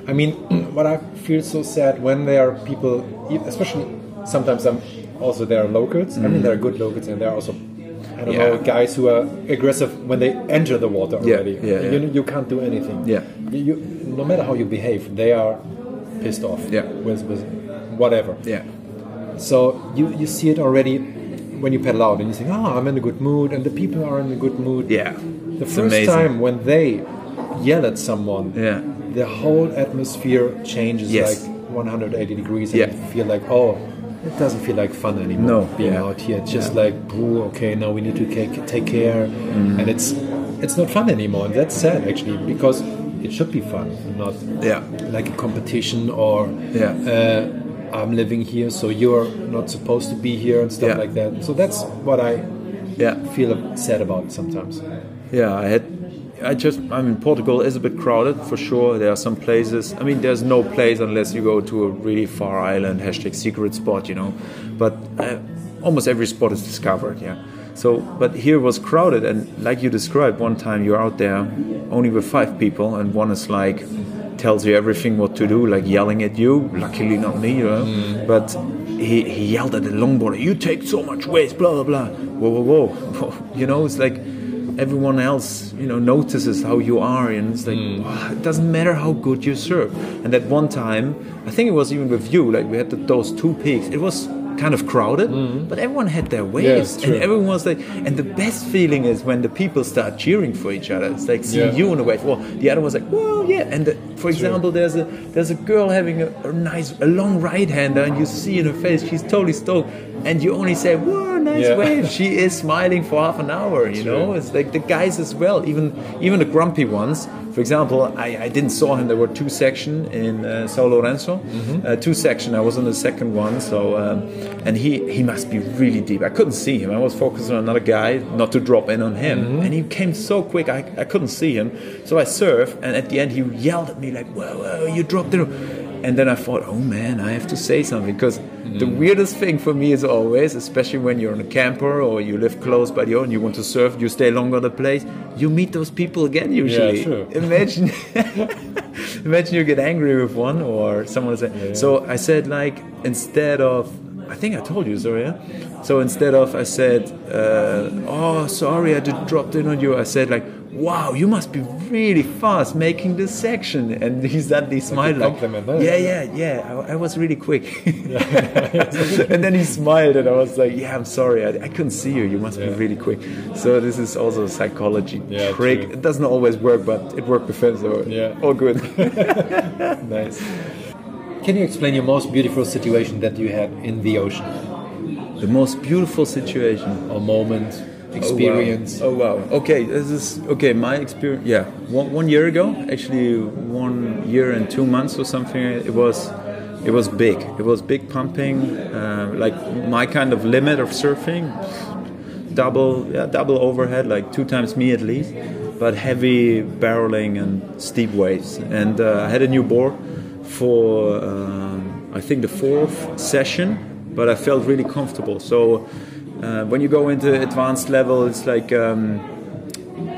I mean, <clears throat> what I feel so sad when there are people, especially sometimes I'm also there are locals. I mean, there are good locals, and there are also, I don't know, guys who are aggressive when they enter the water already. yeah, You, yeah. you can't do anything. Yeah. You, you, no matter how you behave, they are pissed off. Yeah. With, with whatever. Yeah. So you, you see it already when you paddle out, and you think, oh, ah, I'm in a good mood, and the people are in a good mood. Yeah. The It's first amazing. time when they yell at someone, Yeah. the whole atmosphere changes Yes. like 180 degrees, and Yeah. you feel like, oh, it doesn't feel like fun anymore. No, being yeah. out here, it's just like, ooh, okay, now we need to take take care, and it's it's not fun anymore, and that's sad actually because it should be fun, not Yeah. like a competition or Yeah. uh, I'm living here, so you're not supposed to be here and stuff Yeah. like that. So that's what I Yeah. feel sad about sometimes. Yeah, I had. I just. I mean, Portugal is a bit crowded for sure. There are some places. I mean, there's no place unless you go to a really far island hashtag secret spot, you know. But uh, almost every spot is discovered. Yeah. So, but here was crowded, and like you described, one time you're out there only with five people, and one is like tells you everything what to do, like yelling at you. Luckily, not me, you know. But he, he yelled at the longboarder, "You take so much waste, blah blah blah." Whoa, whoa, <laughs> whoa! you know, it's like everyone else, you know, notices how you are, and it's like hmm. "Wow, it doesn't matter how good you serve. And that one time, I think it was even with you, like we had the, those two peaks. It was kind of crowded, but everyone had their waves, it's and everyone was like. And the best feeling is when the people start cheering for each other. It's like seeing Yeah. you in a wave. Well, the other one's like, well, yeah. And the, for example, there's a there's a girl having a, a nice a long right hander, and you see in her face she's totally stoked, and you only say, "Whoa, nice Yeah. wave." She is smiling for half an hour. You know, it's like the guys as well. Even even the grumpy ones for example, I, I didn't saw him. There were two section in uh, São Lourenço, Mm-hmm. uh, two section. I was on the second one, so um, and he he must be really deep. I couldn't see him. I was focused on another guy, not to drop in on him, Mm-hmm. and he came so quick. I, I couldn't see him, so I surfed, and at the end he yelled at me like, "Whoa, whoa, you dropped it!" And then I thought, "Oh man, I have to say something," because the Mm-hmm. weirdest thing for me is always, especially when you're on a camper or you live close by the ocean, you want to surf, you stay longer at a place, you meet those people again usually. Yeah, true. <laughs> Imagine, <laughs> imagine you get angry with one or someone say. So I said like instead of, I think I told you, sorry. Yeah? So instead of I said, uh, oh sorry, I just dropped in on you. I said like, wow, you must be really fast making this section. And he suddenly smiled like, compliment, huh? yeah, yeah, yeah. I, I was really quick. <laughs> <laughs> and then he smiled, and I was like, yeah, I'm sorry, I, I couldn't see you. You must be really quick. So this is also a psychology Yeah, trick. true. It doesn't always work, but it worked with him, so Yeah. all good. <laughs> Nice. Can you explain your most beautiful situation that you had in the ocean the most beautiful situation. or moment, experience? Oh wow. oh wow. Okay, this is okay. My experience. Yeah, one, one year ago, actually, one year and two months or something. It was, it was big. It was big pumping, uh, like my kind of limit of surfing. Double, yeah, double overhead, like two times me at least, but heavy barreling and steep waves. And uh, I had a new board for um, I think the fourth session, but I felt really comfortable. So uh, when you go into advanced level, it's like um,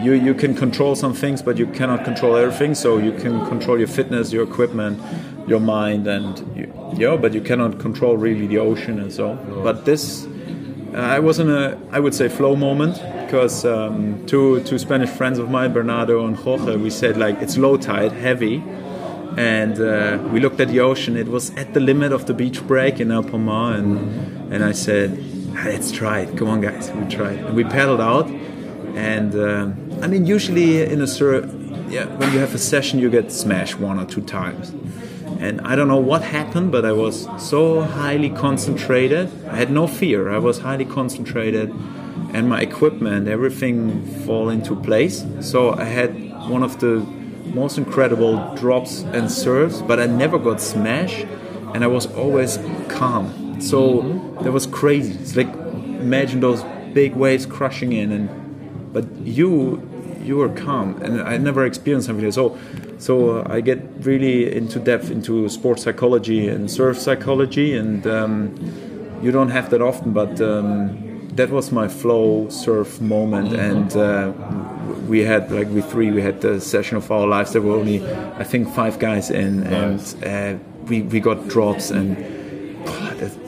you you can control some things, but you cannot control everything. So you can control your fitness, your equipment, your mind, and you, yeah, but you cannot control really the ocean and so. But this. Uh, I was in a, I would say, flow moment because um, two two Spanish friends of mine, Bernardo and Jorge, we said like it's low tide, heavy, and uh, we looked at the ocean. It was at the limit of the beach break in El Palmar, and and I said, "Ah, let's try it. Come on, guys, we tried. And we paddled out, and um, I mean, usually in a surf, yeah, when you have a session, you get smashed one or two times. And I don't know what happened, but I was so highly concentrated. I had no fear. I was highly concentrated, and my equipment, everything fall into place. So I had one of the most incredible drops and serves, but I never got smashed, and I was always calm. So that was crazy. It's like imagine those big waves crushing in, and but you you were calm, and I never experienced something like so. So uh, I get really into depth into sports psychology and surf psychology, and um, you don't have that often, but um, that was my flow surf moment, and uh, we had like we three we had the session of our lives. There were only I think five guys in, and uh, we we got drops and.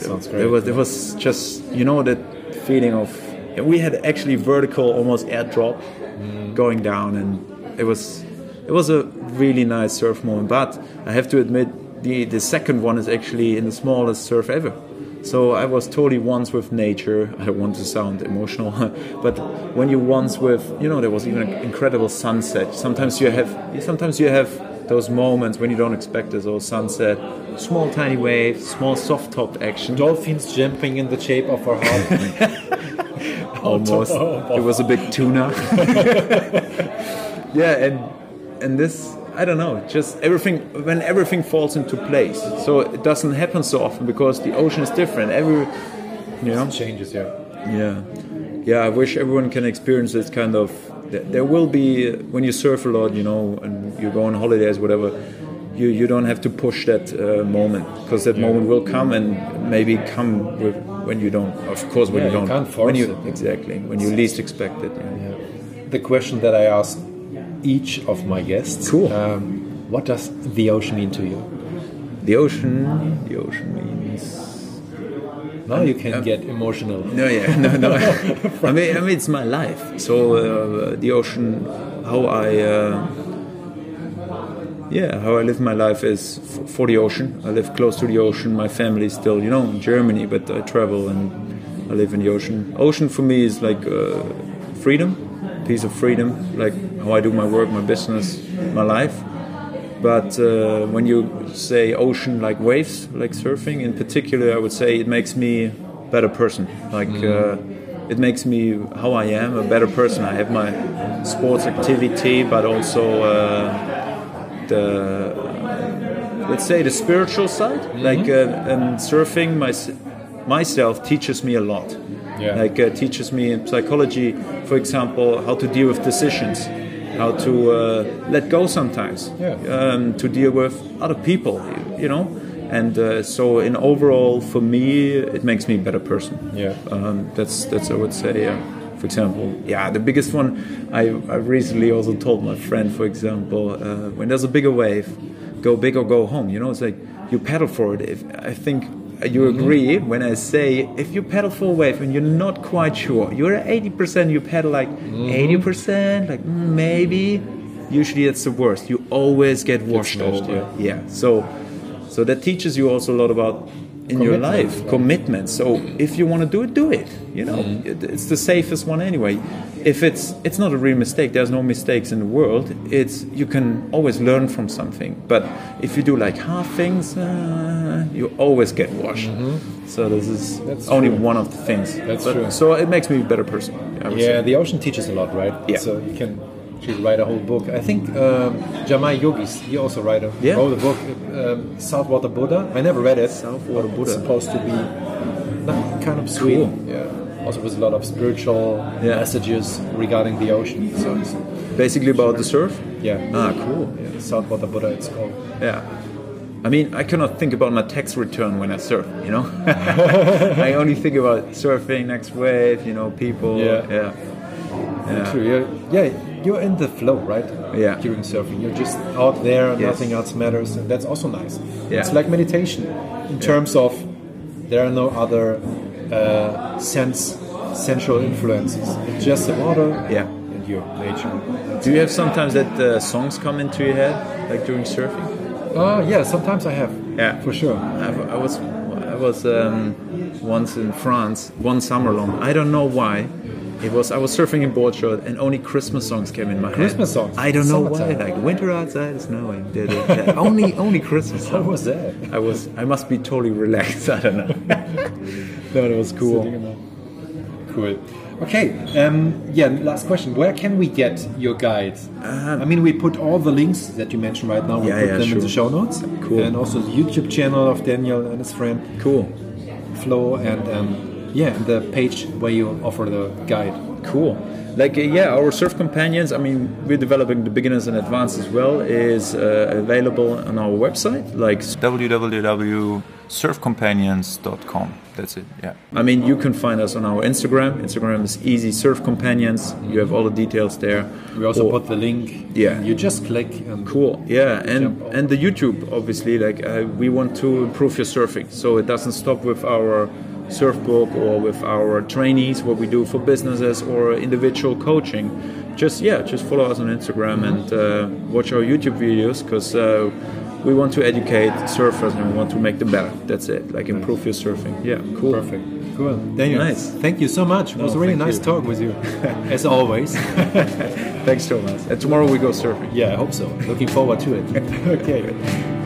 Sounds It was, it was just, you know, that feeling of. We had actually vertical, almost airdrop mm. going down, and it was, it was a really nice surf moment. But I have to admit, the the second one is actually in the smallest surf ever. So I was totally once with nature. <laughs> I don't want to sound emotional, <laughs> but when you once with, you know, there was even an incredible sunset. Sometimes you have, sometimes you have those moments when you don't expect it. So sunset, small tiny waves, small soft top action. Dolphins jumping in the shape of our heart. <laughs> almost. It was a big tuna. <laughs> <laughs> yeah, and and this I don't know, just everything when everything falls into place. So it doesn't happen so often because the ocean is different. Every you know. Changes, yeah. Yeah, yeah. I wish everyone can experience this kind of. There- There will be when you surf a lot, you know, and you go on holidays, whatever. You you don't have to push that uh, moment because that moment will come and maybe come with when you don't. Of course, when Yeah, you you don't. can't force when you, it. Exactly when you least expect it. yeah. The question that I ask each of my guests. Cool. Um, what does the ocean mean to you? The ocean, the ocean means. Now you can get emotional. No, yeah, <laughs> no, no. <laughs> I mean, I mean, it's my life. So uh, the ocean, how I, uh, yeah, how I live my life is f- for the ocean. I live close to the ocean. My family is still, you know, in Germany, but I travel and I live in the ocean. Ocean for me is like uh, freedom, piece of freedom, like how I do my work, my business, my life. But uh, when you say ocean like waves, like surfing in particular, I would say it makes me a better person. Like uh, it makes me how I am a better person. I have my sports activity, but also uh, the let's say the spiritual side. Like uh, and surfing, my, myself teaches me a lot. Yeah. Like uh, teaches me in psychology, for example, how to deal with decisions, how to uh, let go sometimes, Yeah. um, to deal with other people, you know. And uh, so, in overall, for me, it makes me a better person. Yeah. Um, that's that's I would say. Yeah. For example, yeah, the biggest one I, I recently also told my friend, for example, uh, when there's a bigger wave, go big or go home. You know, it's like you paddle for it. If I think you agree when I say if you pedal for a wave and you're not quite sure, you're at eighty percent, you pedal like 80 percent, like mm, maybe. Usually, it's the worst. You always get washed over. Yeah. So, so that teaches you also a lot about in your life commitment. So if you want to do it, do it. You know, Mm-hmm. it's the safest one anyway. If it's it's not a real mistake, there's no mistakes in the world. It's you can always learn from something. But if you do like half things, uh, you always get washed. So this is Mm-hmm. That's only true. one of the things. That's But- true. So it makes me a better person. Yeah, say. the ocean teaches a lot, right? Yeah. So you can actually write a whole book. I think um, Jaimal Yogis, he also write a, Yeah. wrote a book, um, Saltwater Buddha. I never read it. Saltwater It's Buddha. supposed to be kind of sweet. Cool. Yeah. Also with a lot of spiritual Yeah. messages regarding the ocean. So it's, Basically about the surf. yeah. Ah, cool. Yeah, Saltwater Buddha, it's called. Yeah. I mean, I cannot think about my tax return when I surf, you know? <laughs> I only think about surfing, next wave, you know, people. Yeah. Yeah. Yeah. True. You're, yeah, you're in the flow, right? Yeah. During surfing, you're just out there, Yes. nothing else matters, and that's also nice. Yeah. It's like meditation in terms of there are no other uh, sense sensual influences. It's just the water Yeah. and your nature. Do you have sometimes that uh, songs come into your head, like during surfing? Uh, yeah, sometimes I have. Yeah. for sure. I, I was, I was um, once in France, one summer long. I don't know why. It was I was surfing in board short, and only Christmas songs came in my head. Christmas songs? I don't know why. Like winter outside, it's snowing. <laughs> only, only Christmas. How songs. was that? I was. I must be totally relaxed. <laughs> I don't know. <laughs> no, it was cool. Cool. Okay. Um, yeah. Last question. Where can we get your guide? I mean, we put all the links that you mentioned right now. We. Yeah, put yeah, them in the show notes. Cool. And also the YouTube channel of Daniel and his friend Cool. Flo, and um, yeah, the page where you offer the guide. Cool. Like uh, yeah, our surf companions. I mean, we're developing the beginners and advanced as well. Is uh, available on our website, like www.surfcompanions.com. That's it. Yeah. I mean, you can find us on our Instagram. Instagram is Easy Surf Companions. You have all the details there. We also Or- put the link. Yeah. You just click and Cool. Yeah, and and the YouTube obviously like uh, we want to improve your surfing, so it doesn't stop with our surf book or with our trainees, what we do for businesses or individual coaching. Just yeah, just follow us on Instagram and uh, watch our YouTube videos because uh, we want to educate surfers and we want to make them better. That's it. Like improve your surfing. Yeah, cool. Perfect. Cool. Daniel, Nice. thank you so much. It was No, a really nice you. talk with you, <laughs> as always. Thanks, Thomas. And tomorrow we go surfing. yeah, I hope so. Looking forward to it. <laughs> okay.